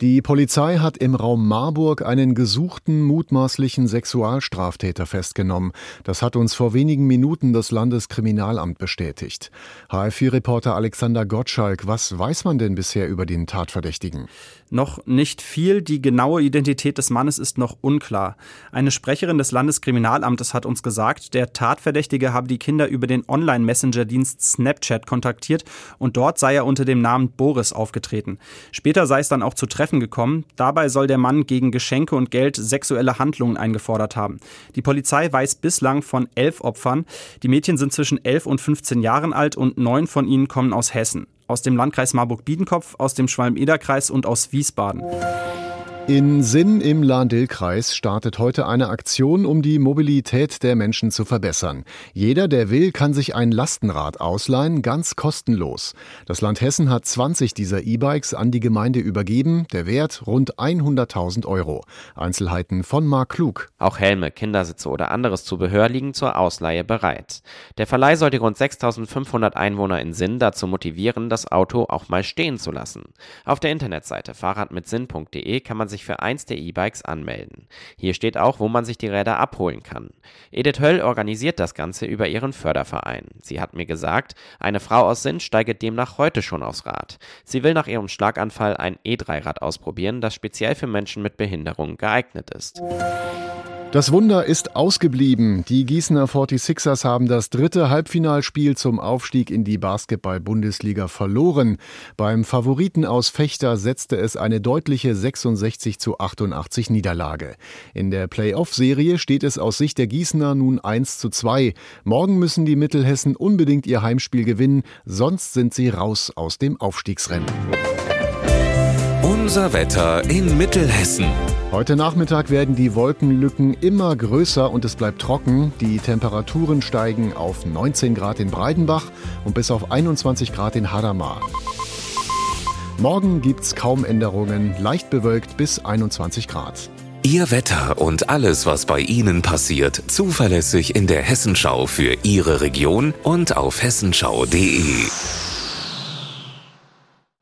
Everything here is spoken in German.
Die Polizei hat im Raum Marburg einen gesuchten mutmaßlichen Sexualstraftäter festgenommen. Das hat uns vor wenigen Minuten das Landeskriminalamt bestätigt. HF4-Reporter Alexander Gottschalk, was weiß man denn bisher über den Tatverdächtigen? Noch nicht viel. Die genaue Identität des Mannes ist noch unklar. Eine Sprecherin des Landeskriminalamtes hat uns gesagt, der Tatverdächtige habe die Kinder über den Online-Messenger-Dienst Snapchat kontaktiert und dort sei er unter dem Namen Boris aufgetreten. Später sei es dann auch zu Treffen Treffen gekommen. Dabei soll der Mann gegen Geschenke und Geld sexuelle Handlungen eingefordert haben. Die Polizei weiß bislang von elf Opfern. Die Mädchen sind zwischen elf und 15 Jahren alt und neun von ihnen kommen aus Hessen. Aus dem Landkreis Marburg-Biedenkopf, aus dem Schwalm-Eder-Kreis und aus Wiesbaden. In Sinn im Lahn-Dill-Kreis startet heute eine Aktion, um die Mobilität der Menschen zu verbessern. Jeder, der will, kann sich ein Lastenrad ausleihen, ganz kostenlos. Das Land Hessen hat 20 dieser E-Bikes an die Gemeinde übergeben, der Wert rund 100.000 Euro. Einzelheiten von Marc Klug. Auch Helme, Kindersitze oder anderes Zubehör liegen zur Ausleihe bereit. Der Verleih soll die rund 6.500 Einwohner in Sinn dazu motivieren, das Auto auch mal stehen zu lassen. Auf der Internetseite fahrradmitsinn.de kann man sich sich für eins der E-Bikes anmelden. Hier steht auch, wo man sich die Räder abholen kann. Edith Höll organisiert das Ganze über ihren Förderverein. Sie hat mir gesagt, eine Frau aus Sinn steige demnach heute schon aufs Rad. Sie will nach ihrem Schlaganfall ein E3-Rad ausprobieren, das speziell für Menschen mit Behinderung geeignet ist. Das Wunder ist ausgeblieben. Die Gießener 46ers haben das dritte Halbfinalspiel zum Aufstieg in die Basketball-Bundesliga verloren. Beim Favoriten aus Fechter setzte es eine deutliche 66 zu 88 Niederlage. In der Playoff-Serie steht es aus Sicht der Gießener nun 1 zu 2. Morgen müssen die Mittelhessen unbedingt ihr Heimspiel gewinnen, sonst sind sie raus aus dem Aufstiegsrennen. Unser Wetter in Mittelhessen. Heute Nachmittag werden die Wolkenlücken immer größer und es bleibt trocken. Die Temperaturen steigen auf 19 Grad in Breidenbach und bis auf 21 Grad in Hadamar. Morgen gibt's kaum Änderungen, leicht bewölkt bis 21 Grad. Ihr Wetter und alles, was bei Ihnen passiert, zuverlässig in der Hessenschau für Ihre Region und auf hessenschau.de.